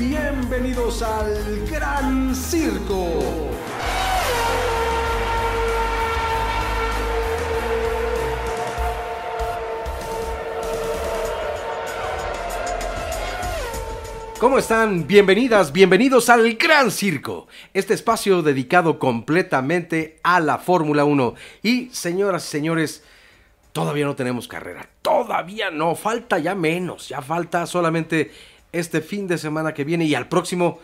Bienvenidos al Gran Circo. ¿Cómo están? Bienvenidas, bienvenidos al Gran Circo, este espacio dedicado completamente a la Fórmula 1. Y señoras y señores, todavía no tenemos carrera, todavía no, falta ya menos, ya falta solamente este fin de semana que viene y al próximo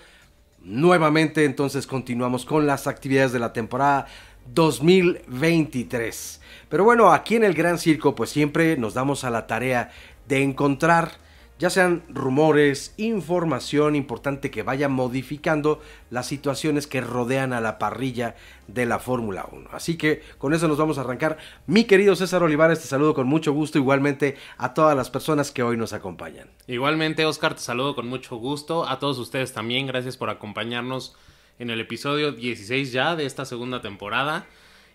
nuevamente entonces continuamos con las actividades de la temporada 2023. Pero bueno, aquí en el Gran Circo pues siempre nos damos a la tarea de encontrar ya sean rumores, información importante que vaya modificando las situaciones que rodean a la parrilla de la Fórmula 1. Así que con eso nos vamos a arrancar. Mi querido César Olivares, te saludo con mucho gusto, igualmente a todas las personas que hoy nos acompañan. Igualmente, Oscar, te saludo con mucho gusto. A todos ustedes también, gracias por acompañarnos en el episodio 16 ya de esta segunda temporada.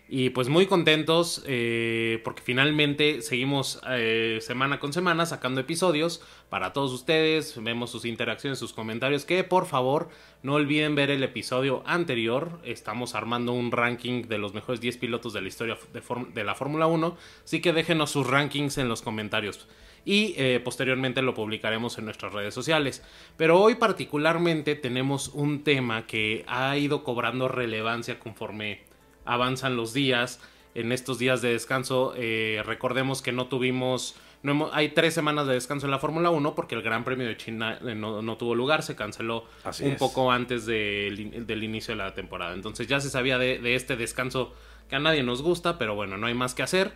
Y pues muy contentos eh, porque finalmente seguimos eh, semana con semana sacando episodios para todos ustedes. Vemos sus interacciones, sus comentarios. Que por favor no olviden ver el episodio anterior. Estamos armando un ranking de los mejores 10 pilotos de la historia de, la Fórmula 1. Así que déjenos sus rankings en los comentarios y eh, posteriormente lo publicaremos en nuestras redes sociales. Pero hoy particularmente tenemos un tema que ha ido cobrando relevancia conforme avanzan los días. En estos días de descanso, eh, recordemos que no tuvimos, no hay tres semanas de descanso en la Fórmula 1 porque el Gran Premio de China eh, no, tuvo lugar, se canceló un poco antes del inicio de la temporada. Entonces ya se sabía de, este descanso que a nadie nos gusta, pero bueno, no hay más que hacer.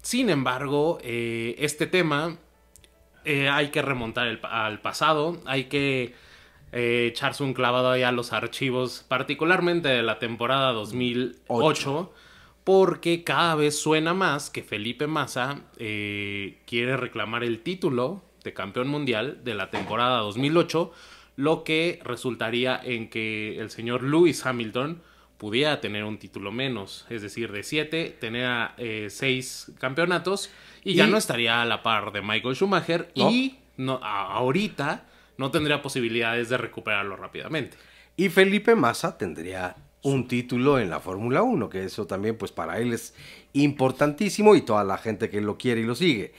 Sin embargo, eh, este tema hay que remontar al pasado, hay que eh, echarse un clavado ahí a los archivos, particularmente de la temporada 2008, porque cada vez suena más que Felipe Massa eh, quiere reclamar el título de campeón mundial de la temporada 2008, lo que resultaría en que el señor Lewis Hamilton pudiera tener un título menos, es decir, de 7 tener eh, seis campeonatos y, ya no estaría a la par de Michael Schumacher y no, ahorita no tendría posibilidades de recuperarlo rápidamente. Y Felipe Massa tendría un título en la Fórmula 1, que eso también pues para él es importantísimo y toda la gente que lo quiere y lo sigue.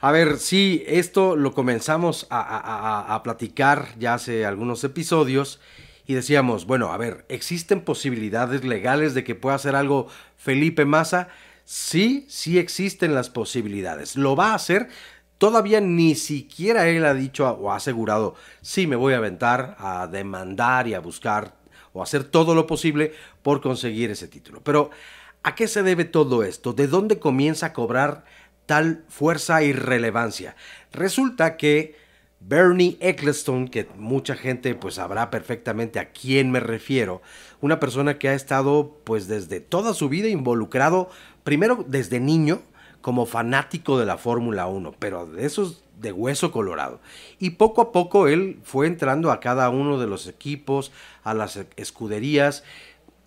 A ver, sí, esto lo comenzamos a, a, platicar ya hace algunos episodios y decíamos, bueno, a ver, ¿existen posibilidades legales de que pueda hacer algo Felipe Massa? Sí, sí existen las posibilidades. ¿Lo va a hacer? Todavía ni siquiera él ha dicho o ha asegurado, sí, me voy a aventar a demandar y a buscar o hacer todo lo posible por conseguir ese título. Pero, ¿a qué se debe todo esto? ¿De dónde comienza a cobrar tal fuerza y relevancia? Resulta que Bernie Ecclestone, que mucha gente pues sabrá perfectamente a quién me refiero, una persona que ha estado pues desde toda su vida involucrado, primero desde niño, como fanático de la Fórmula 1, pero de esos de hueso colorado. Y poco a poco él fue entrando a cada uno de los equipos, a las escuderías,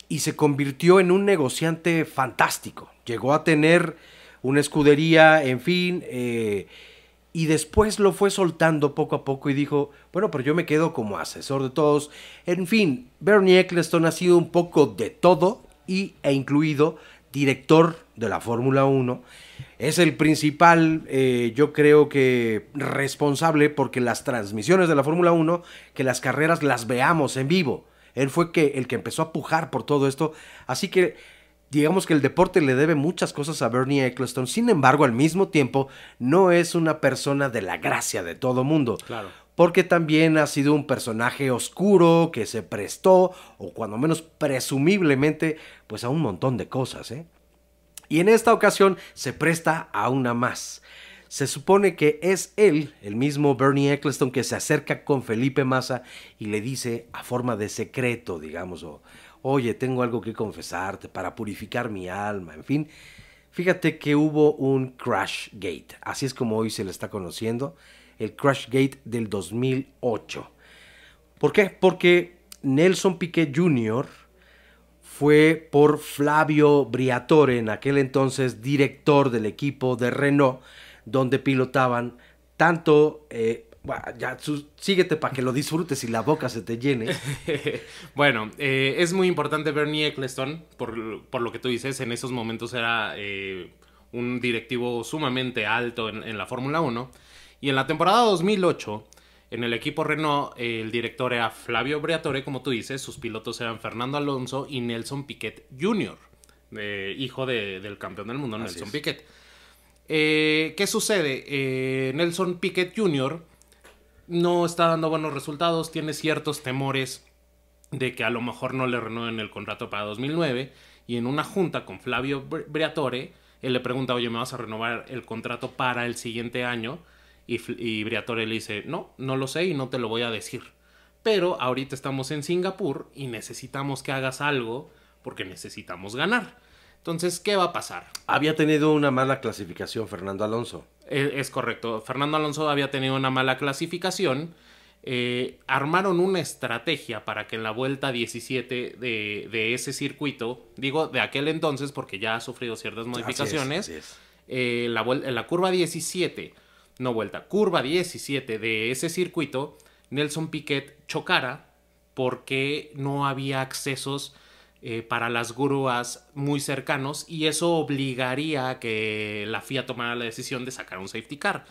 y se convirtió en un negociante fantástico. Llegó a tener una escudería, en fin, eh, y después lo fue soltando poco a poco y dijo, bueno, pero yo me quedo como asesor de todos. En fin, Bernie Ecclestone ha sido un poco de todo y, e incluido director de la Fórmula 1 es el principal, eh, yo creo que responsable porque las transmisiones de la Fórmula 1, que las carreras las veamos en vivo. Él fue que, el que empezó a pujar por todo esto. Así que digamos que el deporte le debe muchas cosas a Bernie Ecclestone. Sin embargo, al mismo tiempo, no es una persona de la gracia de todo mundo. Claro. Porque también ha sido un personaje oscuro que se prestó, o cuando menos presumiblemente, pues a un montón de cosas, ¿eh? Y en esta ocasión se presta a una más. Se supone que es él, el mismo Bernie Ecclestone, que se acerca con Felipe Massa y le dice a forma de secreto, digamos, o, oye, tengo algo que confesarte para purificar mi alma, en fin. Fíjate que hubo un Crash Gate, así es como hoy se le está conociendo, el Crash Gate del 2008. ¿Por qué? Porque Nelson Piquet Jr., fue por Flavio Briatore, en aquel entonces director del equipo de Renault, donde pilotaban tanto, eh, ya, síguete para que lo disfrutes y la boca se te llene. bueno, eh, es muy importante Bernie Eccleston, por, por lo que tú dices, en esos momentos era eh, un directivo sumamente alto en, en la Fórmula 1. Y en la temporada 2008, en el equipo Renault, eh, el director era Flavio Briatore, como tú dices, sus pilotos eran Fernando Alonso y Nelson Piquet Jr., eh, hijo de- del campeón del mundo, Así Nelson es. Piquet. Eh, ¿Qué sucede? Eh, Nelson Piquet Jr. no está dando buenos resultados, tiene ciertos temores de que a lo mejor no le renueven el contrato para 2009 y en una junta con Flavio Bri- Briatore, él le pregunta, oye, ¿me vas a renovar el contrato para el siguiente año? Y, Briatore le dice, no, no lo sé y no te lo voy a decir. Pero ahorita estamos en Singapur y necesitamos que hagas algo porque necesitamos ganar. Entonces, ¿qué va a pasar? Había tenido una mala clasificación Fernando Alonso. Eh, Es correcto. Fernando Alonso había tenido una mala clasificación. Eh, armaron una estrategia para que en la vuelta 17 de, de ese circuito, digo de aquel entonces porque ya ha sufrido ciertas modificaciones, Así es, así es. eh, la, en la curva 17, no vuelta, curva 17 de ese circuito, Nelson Piquet chocara porque no había accesos eh, para las grúas muy cercanos y eso obligaría a que la FIA tomara la decisión de sacar un safety car.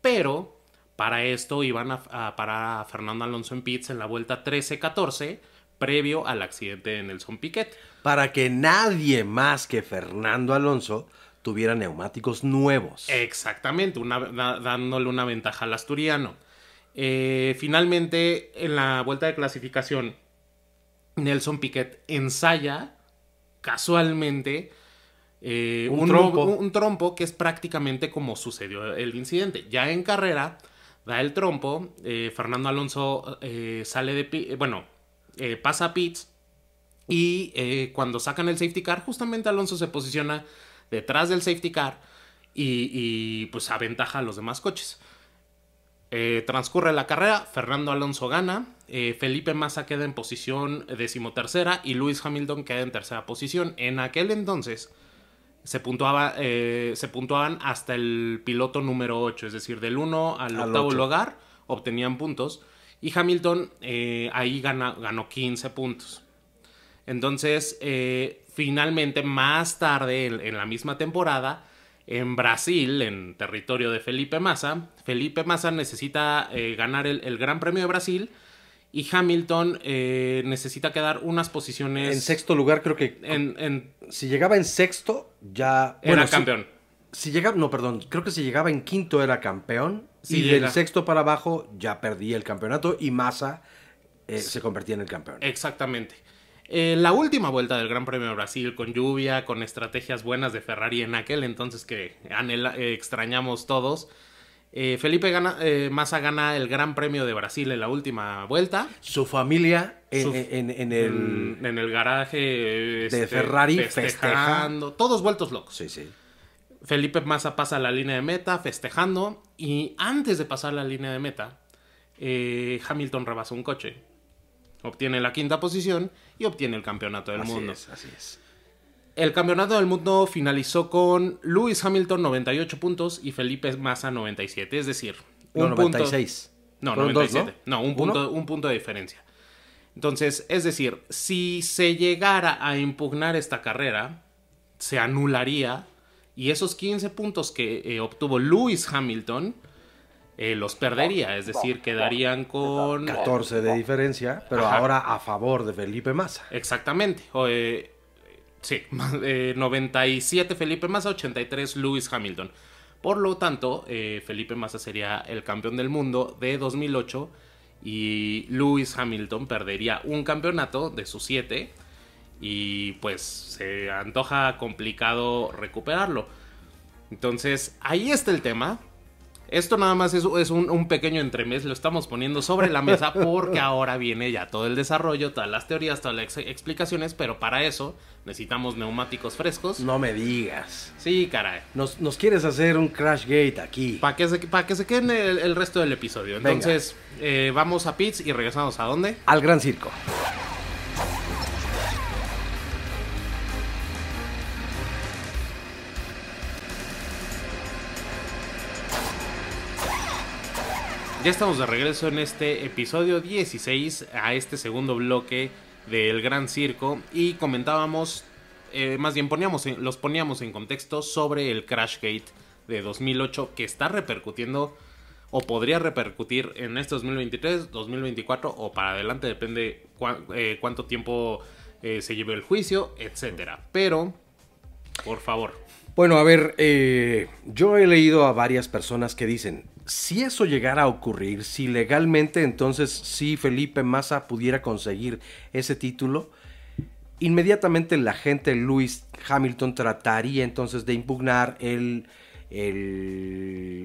Pero para esto iban a, a parar a Fernando Alonso en pits en la vuelta 13-14 previo al accidente de Nelson Piquet. Para que nadie más que Fernando Alonso tuviera neumáticos nuevos. Exactamente, una- da- dándole una ventaja al asturiano. Eh, finalmente, en la vuelta de clasificación, Nelson Piquet ensaya casualmente eh, Un un, trompo. un- un trompo que es prácticamente como sucedió el incidente. Ya en carrera, da el trompo, eh, Fernando Alonso sale de... Bueno, pasa a pits y cuando sacan el safety car, justamente Alonso se posiciona detrás del safety car y, y, pues aventaja a los demás coches. Eh, transcurre la carrera, Fernando Alonso gana, eh, Felipe Massa queda en posición decimotercera y Lewis Hamilton queda en tercera posición. En aquel entonces se, puntuaba, eh, se puntuaban hasta el piloto número 8, es decir, del 1 al, Al octavo lugar obtenían puntos y Hamilton ahí gana- ganó 15 puntos. Entonces, eh, finalmente, más tarde, en, en la misma temporada, en Brasil, en territorio de Felipe Massa, Felipe Massa necesita eh, ganar el, el Gran Premio de Brasil y Hamilton eh, necesita quedar unas posiciones En sexto lugar, creo que en- en- si llegaba en sexto, ya. era bueno, campeón. Si, llegaba, no, perdón, creo que si llegaba en quinto era campeón. Si y llega- del sexto para abajo ya perdía el campeonato y Massa eh, se convertía en el campeón. Exactamente. Eh, la última vuelta del Gran Premio de Brasil, con lluvia, con estrategias buenas de Ferrari en aquel entonces que anhela- eh, extrañamos todos. eh, Felipe gana, eh, Massa gana el Gran Premio de Brasil en la última vuelta. Su familia en, Su- en- en el. En, en el garaje este, Ferrari festejando, todos vueltos locos. Sí, sí. Felipe Massa pasa la línea de meta festejando y antes de pasar la línea de meta, Hamilton rebasa un coche, obtiene la quinta posición y obtiene el campeonato del así mundo. es, así es. El campeonato del mundo finalizó con Lewis Hamilton 98 puntos y Felipe Massa 97, es decir, No, un punto- 96. no, Fueron dos, 97. ¿no? ¿no? un, ¿Uno? punto, un punto de diferencia. Entonces, es decir, si se llegara a impugnar esta carrera, se anularía y esos 15 puntos que eh, obtuvo Lewis Hamilton eh, los perdería, es decir, quedarían con... 14 de diferencia, pero Ajá. ahora a favor de Felipe Massa. Exactamente. O, eh, sí, eh, 97 Felipe Massa, 83 Lewis Hamilton. Por lo tanto, eh, Felipe Massa sería el campeón del mundo de 2008 y Lewis Hamilton perdería un campeonato de sus siete y pues se antoja complicado recuperarlo. Entonces, ahí está el tema. Esto nada más es, es un, un pequeño entremés, lo estamos poniendo sobre la mesa porque ahora viene ya todo el desarrollo, todas las teorías, todas las ex- explicaciones, pero para eso necesitamos neumáticos frescos. No me digas. Sí, caray. Nos, nos quieres hacer un crash gate aquí. Para que, se, pa' que se queden el, el resto del episodio. Entonces, eh, vamos a Pits y regresamos a dónde? Al gran circo. Ya estamos de regreso en este episodio 16, a este segundo bloque del Gran Circo, y comentábamos, eh, más bien poníamos los poníamos en contexto sobre el Crashgate de 2008 que está repercutiendo o podría repercutir en este 2023, 2024 o para adelante, depende eh, cuánto tiempo eh, se lleve el juicio, etcétera. Pero, por favor. Bueno, a ver, yo he leído a varias personas que dicen, si eso llegara a ocurrir, si legalmente entonces si Felipe Massa pudiera conseguir ese título, inmediatamente la gente Lewis Hamilton trataría entonces de impugnar el,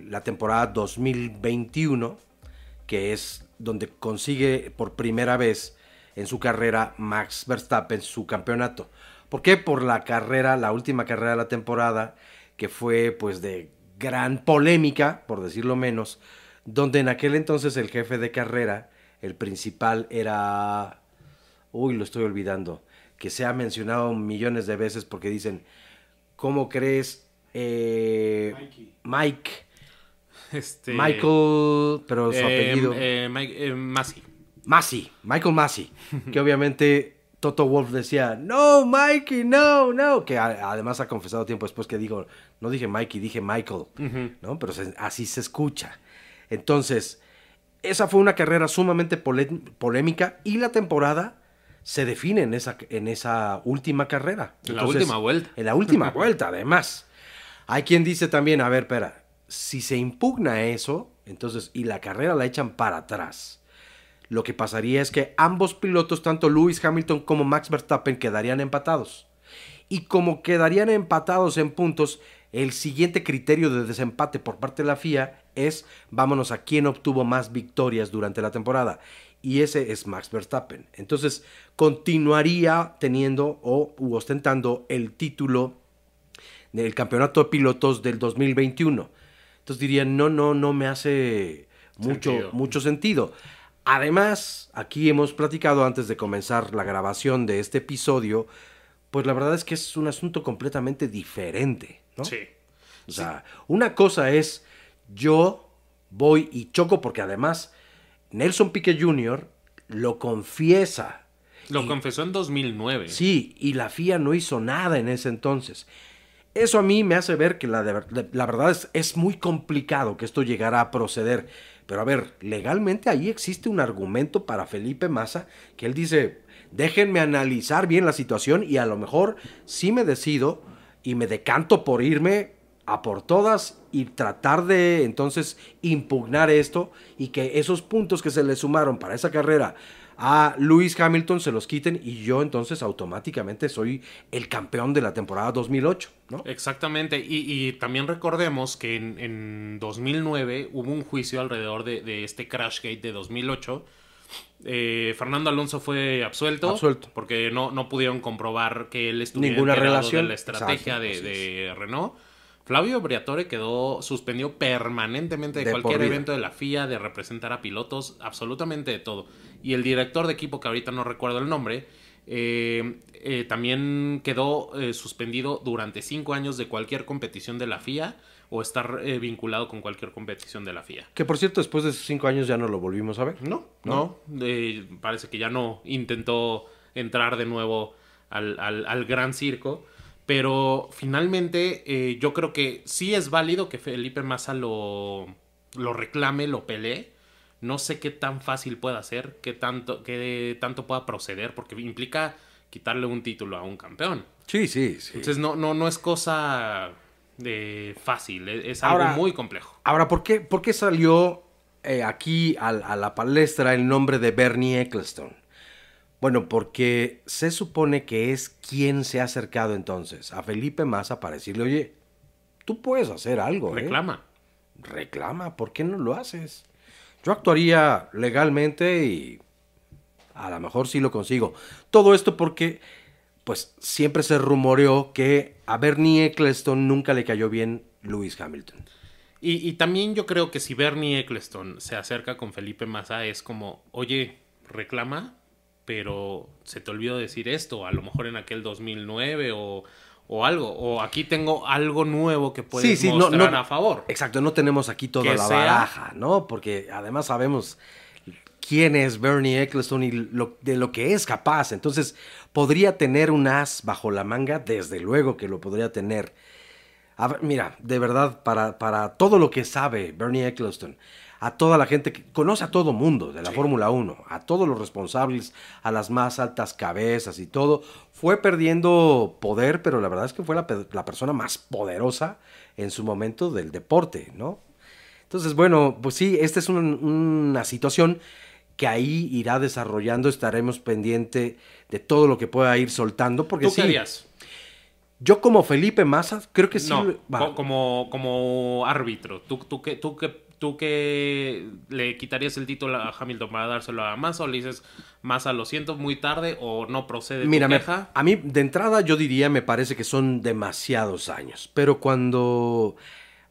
la temporada 2021, que es donde consigue por primera vez en su carrera Max Verstappen su campeonato. ¿Por qué? Por la carrera, la última carrera de la temporada, que fue pues de gran polémica, por decirlo menos, donde en aquel entonces el jefe de carrera, el principal era... Uy, lo estoy olvidando, que se ha mencionado millones de veces porque dicen, ¿cómo crees? Eh, Mike. Este, Michael, pero su eh, apellido. Eh, Mike, Massey. Michael Massey, que obviamente Toto Wolf decía, no, Mikey, no, no, que además ha confesado tiempo después que dijo, no dije Mikey, dije Michael, ¿no? Pero así se escucha. Entonces, esa fue una carrera sumamente polémica y la temporada se define en esa, en esa última carrera. En la última vuelta. En la última vuelta, además. Hay quien dice también, a ver, espera, si se impugna eso, entonces, y la carrera la echan para atrás lo que pasaría es que ambos pilotos, tanto Lewis Hamilton como Max Verstappen, quedarían empatados. Y como quedarían empatados en puntos, el siguiente criterio de desempate por parte de la FIA es vámonos a quién obtuvo más victorias durante la temporada. Y ese es Max Verstappen. Entonces continuaría teniendo o ostentando el título del campeonato de pilotos del 2021. Entonces dirían, no, no, no me hace mucho, mucho sentido. Además, aquí hemos platicado antes de comenzar la grabación de este episodio, pues la verdad es que es un asunto completamente diferente, ¿no? Sí. O sea, una cosa es yo voy y choco porque además Nelson Piquet Jr. lo confiesa. Lo confesó en 2009. Sí, y la FIA no hizo nada en ese entonces. Eso a mí me hace ver que la, la verdad es, es muy complicado que esto llegara a proceder. Pero a ver, legalmente ahí existe un argumento para Felipe Massa que él dice, déjenme analizar bien la situación y a lo mejor sí me decido y me decanto por irme a por todas y tratar de entonces impugnar esto y que esos puntos que se le sumaron para esa carrera a Lewis Hamilton se los quiten y yo entonces automáticamente soy el campeón de la temporada 2008, ¿no? Exactamente, y, también recordemos que en, 2009 hubo un juicio alrededor de, este Crashgate de 2008. Eh, Fernando Alonso fue absuelto, absuelto. porque no, no pudieron comprobar que él estuviera Ninguna relación de la estrategia de Renault. Flavio Briatore quedó suspendido permanentemente de, cualquier evento de la FIA, de representar a pilotos, absolutamente de todo. Y el director de equipo, que ahorita no recuerdo el nombre, eh, eh, también quedó eh, suspendido durante cinco años de cualquier competición de la FIA o estar vinculado con cualquier competición de la FIA. Que por cierto, después de esos cinco años ya no lo volvimos a ver. No, no, parece que ya no intentó entrar de nuevo al, al gran circo. Pero finalmente eh, yo creo que sí es válido que Felipe Massa lo, lo reclame, lo pelee. No sé qué tan fácil pueda ser, qué tanto, qué tanto pueda proceder, porque implica quitarle un título a un campeón. Sí, sí, sí. Entonces no, no, no es cosa de fácil, es, algo muy complejo. Ahora, ¿por qué, por qué salió eh, aquí a, a, la palestra el nombre de Bernie Ecclestone? Bueno, porque se supone que es quien se ha acercado entonces a Felipe Massa para decirle, oye, tú puedes hacer algo. ¿eh? Reclama. Reclama, ¿por qué no lo haces? Yo actuaría legalmente y a lo mejor sí lo consigo. Todo esto porque, pues, siempre se rumoreó que a Bernie Ecclestone nunca le cayó bien Lewis Hamilton. Y, también yo creo que si Bernie Ecclestone se acerca con Felipe Massa es como, oye, reclama, pero se te olvidó decir esto, a lo mejor en aquel 2009 o, o algo. O aquí tengo algo nuevo que puedes mostrar a favor. Exacto, no tenemos aquí toda la baraja, ¿no? Porque además sabemos quién es Bernie Eccleston y de lo que es capaz. Entonces, podría tener un as bajo la manga, desde luego que lo podría tener. mira, de verdad, para, para todo lo que sabe Bernie Eccleston, a toda la gente que conoce a todo mundo de la Fórmula 1, a todos los responsables, a las más altas cabezas y todo, fue perdiendo poder, pero la verdad es que fue la, persona más poderosa en su momento del deporte, ¿no? Entonces, bueno, pues sí, esta es una situación que ahí irá desarrollando, estaremos pendiente de todo lo que pueda ir soltando, porque ¿Tú qué harías? Yo como Felipe Massa, creo que sí. No, como, como árbitro, ¿tú, tú, qué, tú qué ¿Tú que le quitarías el título a Hamilton para dárselo a Massa o le dices Massa lo siento muy tarde o no procede Mira, a mí de entrada yo diría me parece que son demasiados años, pero cuando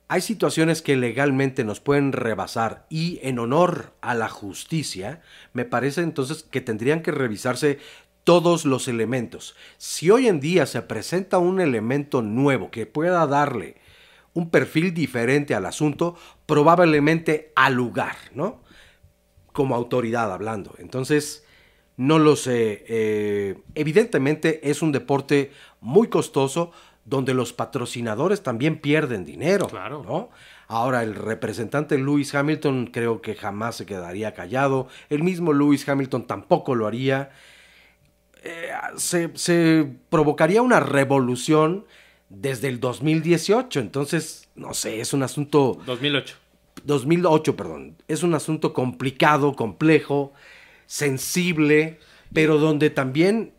hay situaciones que legalmente nos pueden rebasar y en honor a la justicia, me parece entonces que tendrían que revisarse todos los elementos. Si hoy en día se presenta un elemento nuevo que pueda darle un perfil diferente al asunto, probablemente al lugar, ¿no? Como autoridad hablando. Entonces, no lo sé. Eh, evidentemente es un deporte muy costoso donde los patrocinadores también pierden dinero. Claro. ¿no? Ahora, el representante Lewis Hamilton creo que jamás se quedaría callado. El mismo Lewis Hamilton tampoco lo haría. Eh, se, se provocaría una revolución desde el 2018. Entonces, no sé, es un asunto... 2008. 2008, perdón. Es un asunto complicado, complejo, sensible, pero donde también,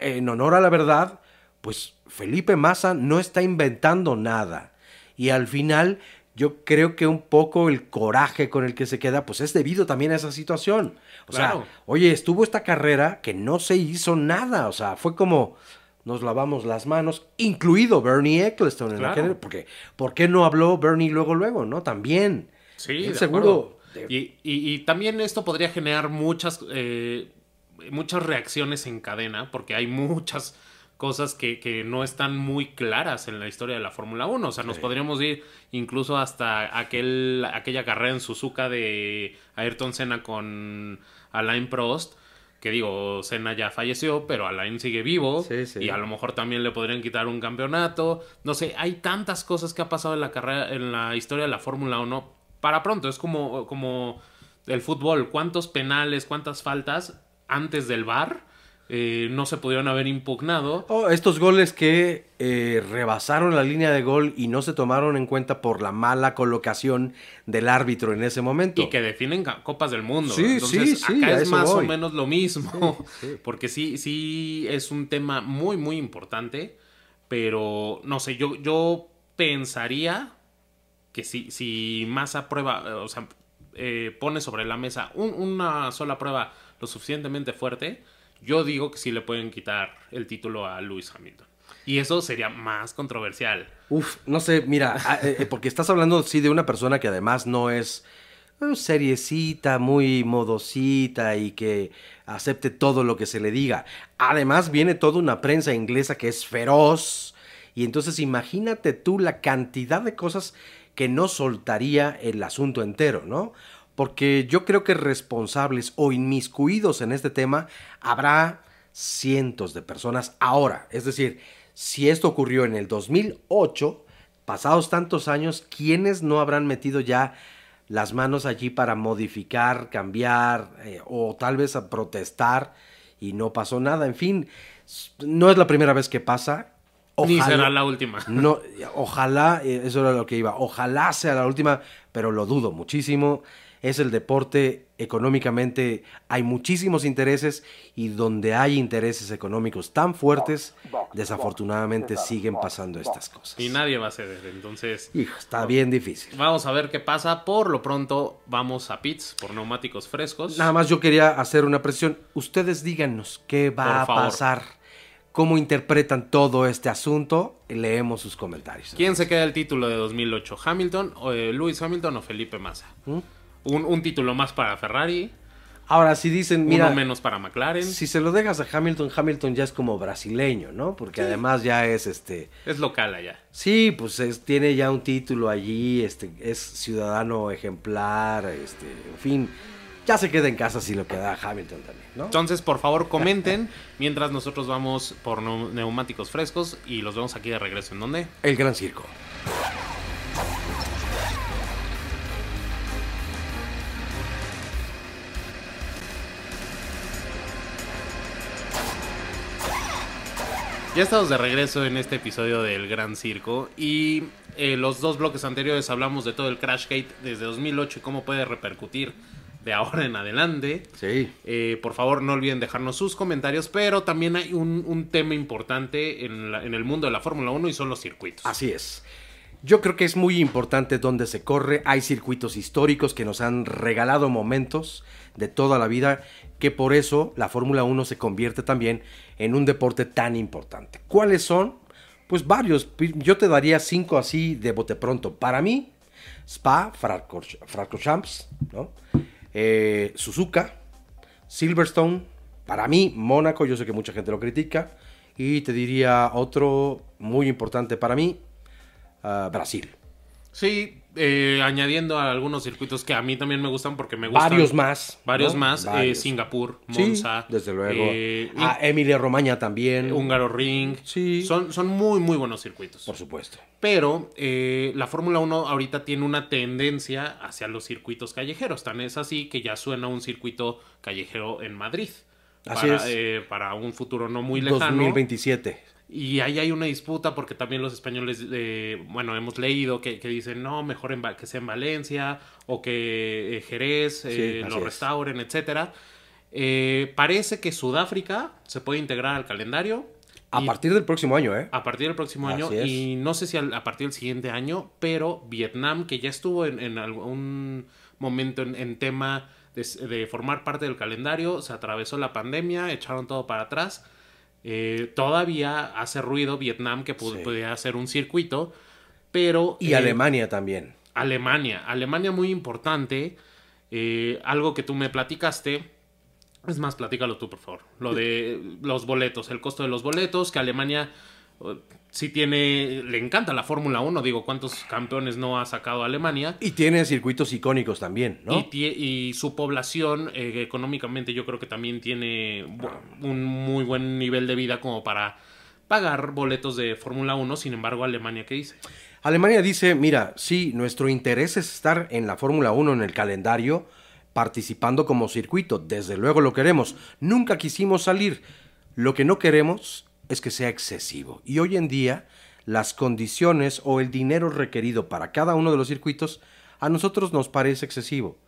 en honor a la verdad, pues Felipe Massa no está inventando nada. Y al final, yo creo que un poco el coraje con el que se queda, pues es debido también a esa situación. O sea, oye, estuvo esta carrera que no se hizo nada. O sea, fue como nos lavamos las manos, incluido Bernie Eccleston. En porque, ¿Por qué no habló Bernie luego, luego? ¿No? También. Sí, seguro. Y, también esto podría generar muchas, eh, muchas reacciones en cadena, porque hay muchas cosas que, no están muy claras en la historia de la Fórmula 1. O sea, nos podríamos ir incluso hasta aquel, aquella carrera en Suzuka de Ayrton Senna con Alain Prost que digo, Senna ya falleció, pero Alain sigue vivo y a lo mejor también le podrían quitar un campeonato. No sé, hay tantas cosas que ha pasado en la carrera, en la historia de la Fórmula 1 para pronto. Es como, como el fútbol, cuántos penales, cuántas faltas antes del bar eh, no se pudieron haber impugnado. Oh, estos goles que eh, rebasaron la línea de gol y no se tomaron en cuenta por la mala colocación del árbitro en ese momento. Y que definen copas del mundo. Sí, Entonces, sí, acá es más o menos lo mismo. porque sí, sí es un tema muy, muy importante. Pero no sé, yo, yo pensaría que si, si Massa prueba, o sea, eh, pone sobre la mesa una sola prueba lo suficientemente fuerte yo digo que sí le pueden quitar el título a Lewis Hamilton. Y eso sería más controversial. Uf, no sé, mira, eh, eh, porque estás hablando sí de una persona que además no es uh, seriecita, muy modosita y que acepte todo lo que se le diga. Además viene toda una prensa inglesa que es feroz. Y entonces imagínate tú la cantidad de cosas que no soltaría el asunto entero, ¿no? Porque yo creo que responsables o inmiscuidos en este tema habrá cientos de personas ahora. Es decir, si esto ocurrió en el 2008, pasados tantos años, ¿quiénes no habrán metido ya las manos allí para modificar, cambiar eh, o tal vez a protestar y no pasó nada? En fin, no es la primera vez que pasa. Ni será la última. No, ojalá, eh, eso era lo que iba, ojalá sea la última, pero lo dudo muchísimo es el deporte económicamente, hay muchísimos intereses y donde hay intereses económicos tan fuertes, desafortunadamente siguen pasando estas cosas. Y nadie va a ceder, entonces... Hijo, está bien difícil. Vamos a ver qué pasa. Por lo pronto vamos a pits por neumáticos frescos. Nada más yo quería hacer una presión. Ustedes díganos qué va a pasar cómo interpretan todo este asunto. Leemos sus comentarios. ¿Quién se queda el título de 2008? ¿Hamilton, o, eh, Lewis Hamilton o Felipe Massa? ¿Mm? Un, título más para Ferrari, Ahora, si dicen, mira, Uno menos para McLaren. si se lo dejas a Hamilton, Hamilton ya es como brasileño, ¿no? Porque además ya es este. Es local allá. Sí, pues es- tiene ya un título allí, este, es ciudadano ejemplar, este, en fin, ya se queda en casa si lo queda Hamilton también, ¿no? Entonces, por favor, comenten mientras nosotros vamos por neu- neumáticos frescos y los vemos aquí de regreso. ¿En dónde? El Gran Circo. Ya estamos de regreso en este episodio del Gran Circo y eh, los dos bloques anteriores hablamos de todo el Crashgate desde 2008 y cómo puede repercutir de ahora en adelante. Sí. Eh, por favor, no olviden dejarnos sus comentarios, pero también hay un, un tema importante en, la- en el mundo de la Fórmula 1 y son los circuitos. Así es. Yo creo que es muy importante dónde se corre. Hay circuitos históricos que nos han regalado momentos de toda la vida, que por eso la Fórmula 1 se convierte también en un deporte tan importante. ¿Cuáles son? Pues varios. Yo te daría cinco así de bote pronto. Para mí, Spa, Francorch- Francorchamps, ¿no? Eh, Suzuka, Silverstone, para mí, Mónaco, yo sé que mucha gente lo critica. Y te diría otro muy importante para mí, ah, Brasil. Sí, eh, añadiendo a algunos circuitos que a mí también me gustan porque me gustan. Varios más. Varios ¿no? más. eh. Singapur, Sí, Monza. desde luego. eh, ah, Emilia Romagna también. Húngaro Ring. Sí. Son, son muy, muy buenos circuitos. Por supuesto. Pero eh, la Fórmula 1 ahorita tiene una tendencia hacia los circuitos callejeros. Tan es así que ya suena un circuito callejero en Madrid. Así para, es. eh, para un futuro no muy lejano. 2027. Y ahí hay una disputa porque también los españoles, eh, bueno, hemos leído que, que dicen, no, mejor en que sea en Valencia o que eh, Jerez eh, lo es. restauren, etcétera. Eh, parece que Sudáfrica se puede integrar al calendario. A y- partir del próximo año, ¿eh? a partir del próximo año es. y no sé si al- a partir del siguiente año, pero Vietnam, que ya estuvo en, en algún momento en, en tema de, de formar parte del calendario, se atravesó la pandemia, echaron todo para atrás. Eh, todavía hace ruido Vietnam que Sí. hacer un circuito, pero... Y eh, Alemania también. Alemania. Alemania muy importante. eh, algo que tú me platicaste. Es más, platícalo tú, por favor. Lo de los boletos, el costo de los boletos, que Alemania sí tiene, le encanta la Fórmula 1. Digo, ¿cuántos campeones no ha sacado Alemania? Y tiene circuitos icónicos también, ¿no? Y, su población eh, económicamente yo creo que también tiene un muy buen nivel de vida como para pagar boletos de Fórmula 1. Sin embargo, Alemania, ¿qué dice? Alemania dice, mira, sí, nuestro interés es estar en la Fórmula 1 en el calendario, participando como circuito. Desde luego lo queremos. Nunca quisimos salir. Lo que no queremos es que sea excesivo. Y hoy en día, las condiciones o el dinero requerido para cada uno de los circuitos a nosotros nos parece excesivo.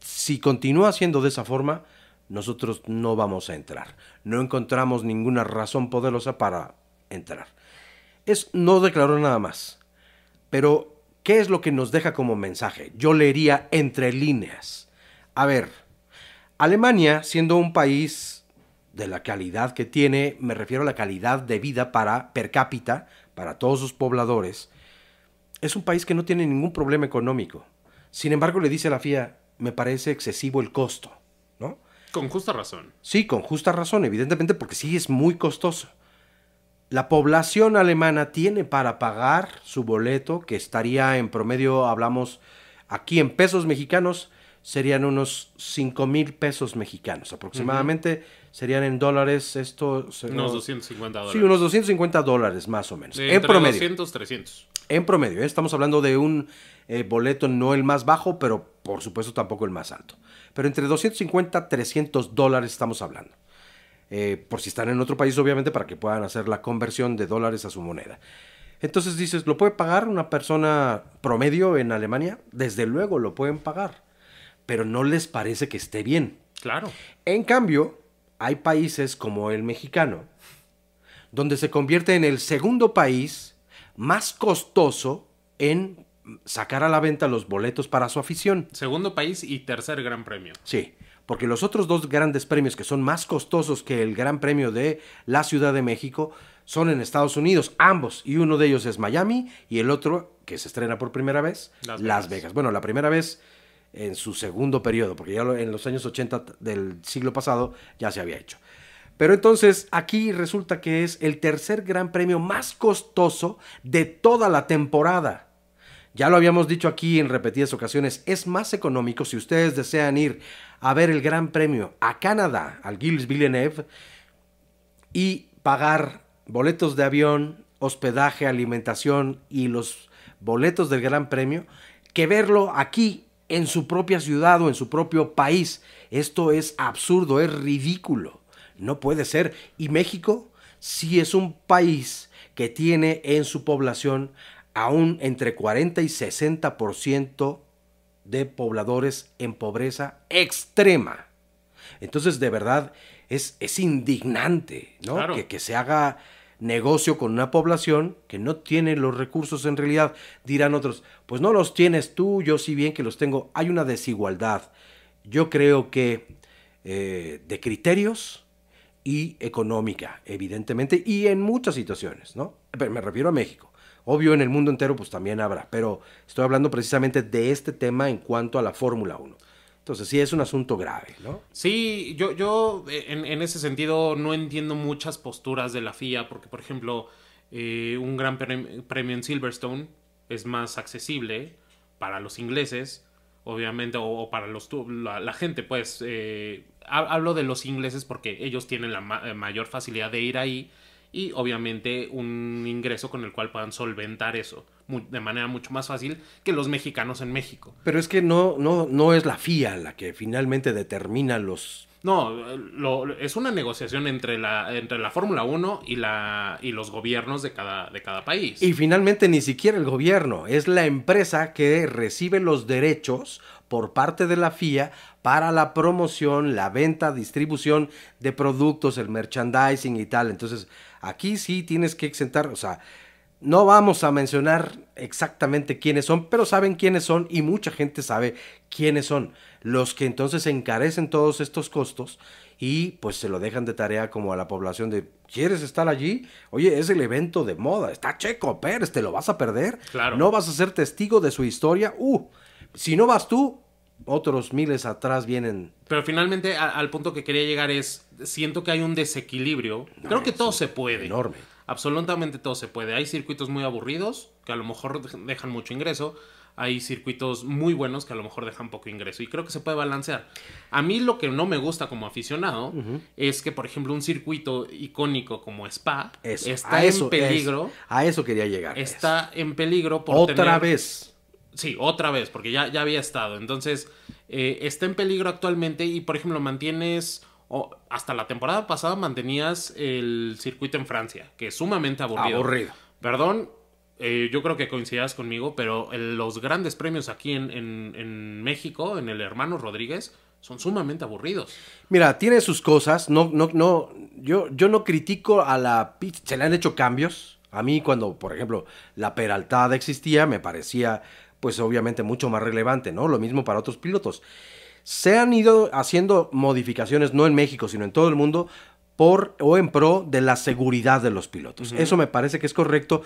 Si continúa siendo de esa forma, nosotros no vamos a entrar. No encontramos ninguna razón poderosa para entrar. Es no declaró nada más. Pero, ¿qué es lo que nos deja como mensaje? Yo leería entre líneas. A ver, Alemania, siendo un país de la calidad que tiene, me refiero a la calidad de vida para per cápita, para todos sus pobladores, es un país que no tiene ningún problema económico. Sin embargo, le dice a la FIA, me parece excesivo el costo, ¿no? Con justa razón. Sí, con justa razón, evidentemente, porque sí es muy costoso. La población alemana tiene para pagar su boleto, que estaría en promedio, hablamos aquí en pesos mexicanos, serían unos 5 mil pesos mexicanos aproximadamente. Serían en dólares, esto... Unos 250 dólares. Sí, unos 250 dólares más o menos. De en entre promedio. 200, 300. En promedio, ¿eh? estamos hablando de un eh, boleto no el más bajo, pero por supuesto tampoco el más alto. Pero entre 250 a 300 dólares estamos hablando. Eh, por si están en otro país, obviamente, para que puedan hacer la conversión de dólares a su moneda. Entonces dices, ¿lo puede pagar una persona promedio en Alemania? Desde luego lo pueden pagar, pero no les parece que esté bien. Claro. En cambio, hay países como el mexicano, donde se convierte en el segundo país más costoso en sacar a la venta los boletos para su afición. Segundo país y tercer gran premio. Sí, porque los otros dos grandes premios que son más costosos que el Gran Premio de la Ciudad de México son en Estados Unidos, ambos, y uno de ellos es Miami y el otro, que se estrena por primera vez, Las Las, Vegas. Vegas. Bueno, la primera vez en su segundo periodo, porque ya en los años 80 del siglo pasado ya se había hecho. Pero entonces aquí resulta que es el tercer gran premio más costoso de toda la temporada. Ya lo habíamos dicho aquí en repetidas ocasiones, es más económico si ustedes desean ir a ver el Gran Premio a Canadá, al Gilles Villeneuve, y pagar boletos de avión, hospedaje, alimentación y los boletos del Gran Premio, que verlo aquí en su propia ciudad o en su propio país. Esto es absurdo, es ridículo. No puede ser. Y México sí es un país que tiene en su población aún entre 40 y 60% de pobladores en pobreza extrema. Entonces, de verdad, es, es indignante ¿no? Que, que se haga negocio con una población que no tiene los recursos en realidad. Dirán otros, pues no los tienes tú, yo sí bien que los tengo. Hay una desigualdad. Yo creo que eh, de criterios y económica, evidentemente, y en muchas situaciones, ¿no? me refiero a México. Obvio, en el mundo entero pues también habrá, pero estoy hablando precisamente de este tema en cuanto a la Fórmula 1. Entonces sí es un asunto grave, ¿no? Sí, yo, yo eh, en, ese sentido no entiendo muchas posturas de la FIA, porque por ejemplo, eh, un gran premio en Silverstone es más accesible para los ingleses, obviamente, o, para los la, gente, pues, eh, hablo de los ingleses porque ellos tienen la mayor facilidad de ir ahí y obviamente un ingreso con el cual puedan solventar eso de manera mucho más fácil que los mexicanos en México. Pero es que no, no, no es la FIA la que finalmente determina los... No, es una negociación entre la, entre la Fórmula 1 y, la, y los gobiernos de cada, de cada país. Y finalmente ni siquiera el gobierno, es la empresa que recibe los derechos por parte de la FIA para la promoción, la venta, distribución de productos, el merchandising y tal. Entonces, Aquí sí tienes que exentar, o sea, no vamos a mencionar exactamente quiénes son, pero saben quiénes son y mucha gente sabe quiénes son. Los que entonces encarecen todos estos costos y pues se lo dejan de tarea como a la población de, ¿quieres estar allí? Oye, es el evento de moda, está Checo Pérez, ¿te lo vas a perder? Claro. ¿No vas a ser testigo de su historia? Uh, si no vas tú, otros miles atrás vienen. Pero finalmente al punto que quería llegar es, siento que hay un desequilibrio. Creo que todo se puede. Enorme. Absolutamente todo se puede. Hay circuitos muy aburridos que a lo mejor dejan mucho ingreso. Hay circuitos muy buenos que a lo mejor dejan poco ingreso. Y creo que se puede balancear. A mí lo que no me gusta como aficionado es que, por ejemplo, un circuito icónico como Spa está en peligro. a eso quería llegar. Está en peligro por Otra vez Sí, otra vez, porque ya, ya había estado. Entonces, eh, está en peligro actualmente y, por ejemplo, mantienes, hasta la temporada pasada mantenías el circuito en Francia, que es sumamente aburrido. Aburrido. Perdón, eh, yo creo que coincidas conmigo, pero los grandes premios aquí en, en, México, en el Hermano Rodríguez, son sumamente aburridos. Mira, tiene sus cosas, no, no, no, yo, yo no critico a la se le han hecho cambios. A mí cuando, por ejemplo, la Peraltada existía, me parecía pues obviamente mucho más relevante, ¿no? Lo mismo para otros pilotos. Se han ido haciendo modificaciones, no en México, sino en todo el mundo, por o en pro de la seguridad de los pilotos. Eso me parece que es correcto,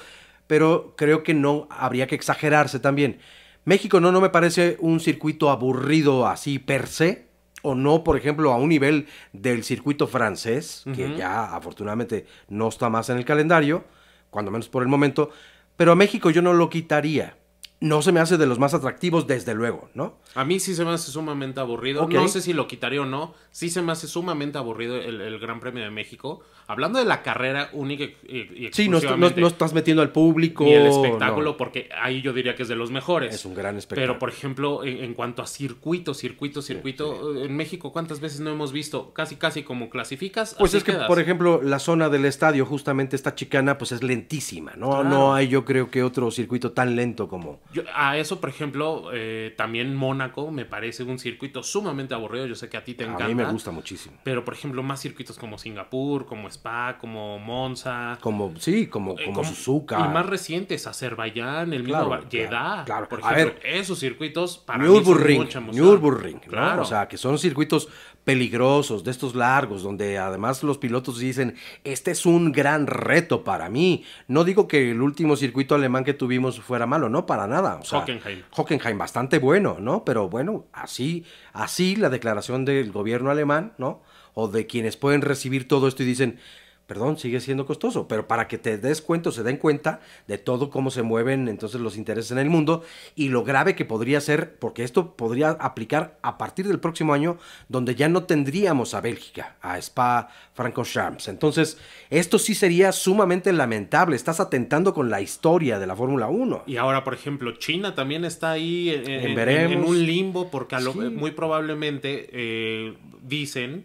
pero creo que no habría que exagerarse también. México no, no me parece un circuito aburrido así per se, o no, por ejemplo, a un nivel del circuito francés, que ya afortunadamente no está más en el calendario, cuando menos por el momento, pero a México yo no lo quitaría no se me hace de los más atractivos, desde luego, ¿no? A mí sí se me hace sumamente aburrido. No sé si lo quitaría o no. Sí se me hace sumamente aburrido el, Gran Premio de México. Hablando de la carrera única y, Sí, no, estás metiendo al público. Ni el espectáculo, porque ahí yo diría que es de los mejores. Es un gran espectáculo. Pero, por ejemplo, en, cuanto a circuito, circuito, circuito, en México, ¿cuántas veces no hemos visto? Casi, casi como clasificas. Pues es que, por ejemplo, la zona del estadio, justamente esta chicana, pues es lentísima, ¿no? No hay, yo creo que otro circuito tan lento como a eso, por ejemplo, eh, también Mónaco me parece un circuito sumamente aburrido. Yo sé que a ti te encanta. A mí me gusta muchísimo. Pero, por ejemplo, más circuitos como Singapur, como Spa, como Monza. Como, sí, como, eh, como, Suzuka. Y más recientes, Azerbaiyán, el mismo claro, Jeddah. Claro, Por ejemplo, esos circuitos para Nürburgring, mí son mucha Nürburgring, claro. O sea, que son circuitos peligrosos, de estos largos, donde además los pilotos dicen, este es un gran reto para mí. No digo que el último circuito alemán que tuvimos fuera malo, no, para nada. Hockenheim. Hockenheim, bastante bueno, ¿no? Pero bueno, así, así la declaración del gobierno alemán, ¿no? O de quienes pueden recibir todo esto y dicen, perdón, sigue siendo costoso, pero para que te des cuenta, se den cuenta de todo cómo se mueven entonces los intereses en el mundo y lo grave que podría ser, porque esto podría aplicar a partir del próximo año, donde ya no tendríamos a Bélgica, a Spa Francorchamps. Entonces, esto sí sería sumamente lamentable. Estás atentando con la historia de la Fórmula 1. Y ahora, por ejemplo, China también está ahí en, un limbo, porque muy probablemente eh, dicen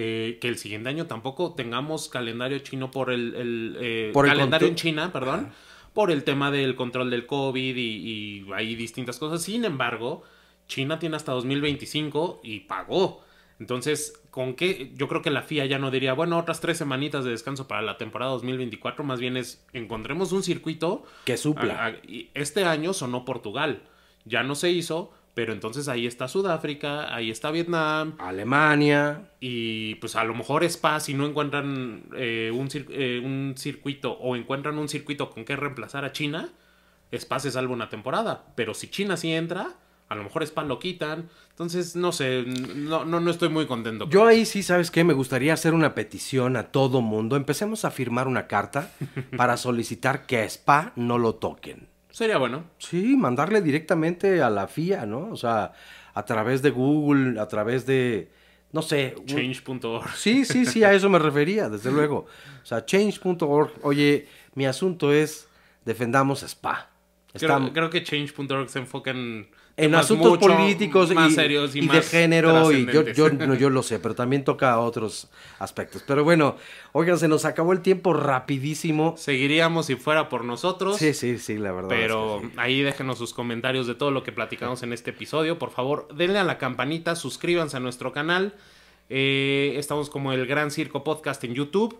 eh, que el siguiente año tampoco tengamos calendario chino por el, eh, calendario en China, perdón, por el tema del control del COVID y, hay distintas cosas. Sin embargo, China tiene hasta 2025 y pagó. Entonces, ¿con qué? Yo creo que la FIA ya no diría, bueno, otras tres semanitas de descanso para la temporada 2024, más bien es, encontremos un circuito que supla. este año sonó Portugal, ya no se hizo, pero entonces ahí está Sudáfrica, ahí está Vietnam. Alemania. Y pues a lo mejor Spa, si no encuentran eh, un, eh, un, circuito o encuentran un circuito con que reemplazar a China, Spa se salva una temporada. Pero si China sí entra, a lo mejor Spa lo quitan. Entonces, no sé, no, no, no estoy muy contento. Yo ahí sí, ¿sabes qué? Me gustaría hacer una petición a todo mundo. Empecemos a firmar una carta para solicitar que a Spa no lo toquen. Sería bueno. Sí, mandarle directamente a la FIA, ¿no? O sea, a través de Google, a través de, no sé. Change.org. Sí, sí, sí, a eso me refería, desde luego. O sea, change.org, oye, mi asunto es defendamos Spa. Creo, creo que change.org se enfoca en en asuntos políticos y, serios y, de género, y yo, yo, yo lo sé, pero también toca otros aspectos. Pero bueno, oigan, se nos acabó el tiempo rapidísimo. Seguiríamos si fuera por nosotros. Sí, sí, sí, la verdad. Pero ahí déjenos sus comentarios de todo lo que platicamos en este episodio. Por favor, denle a la campanita, suscríbanse a nuestro canal. Eh, estamos como el Gran Circo Podcast en YouTube.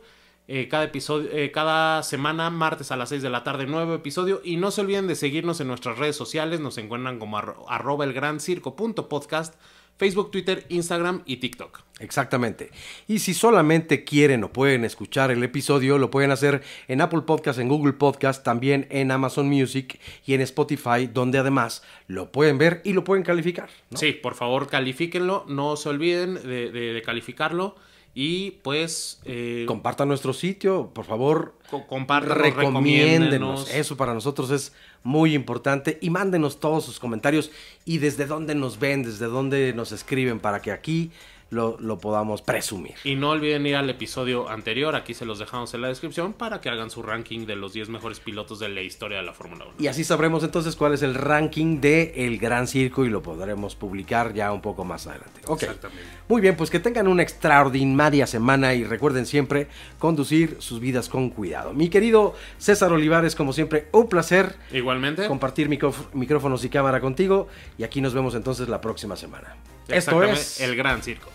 Eh, cada episodio, eh, cada semana, martes a las 6 de la tarde, nuevo episodio. Y no se olviden de seguirnos en nuestras redes sociales. Nos encuentran como arroba el gran circo podcast, Facebook, Twitter, Instagram y TikTok. Exactamente. Y si solamente quieren o pueden escuchar el episodio, lo pueden hacer en Apple Podcast, en Google Podcast, también en Amazon Music y en Spotify, donde además lo pueden ver y lo pueden calificar. Sí, por favor, califíquenlo. No se olviden de calificarlo. Y pues... Eh, Compartan nuestro sitio, por favor. Compartan, recomiéndenos. Eso para nosotros es muy importante. Y mándenos todos sus comentarios y desde dónde nos ven, desde dónde nos escriben, para que aquí lo, podamos presumir. Y no olviden ir al episodio anterior, aquí se los dejamos en la descripción para que hagan su ranking de los 10 mejores pilotos de la historia de la Fórmula 1. Y así sabremos entonces cuál es el ranking de el Gran Circo y lo podremos publicar ya un poco más adelante. Exactamente. Muy bien, pues que tengan una extraordinaria semana y recuerden siempre conducir sus vidas con cuidado. Mi querido César Olivares, como siempre, un placer. Igualmente. Compartir micrófonos y cámara contigo y aquí nos vemos entonces la próxima semana. Esto es el Gran Circo.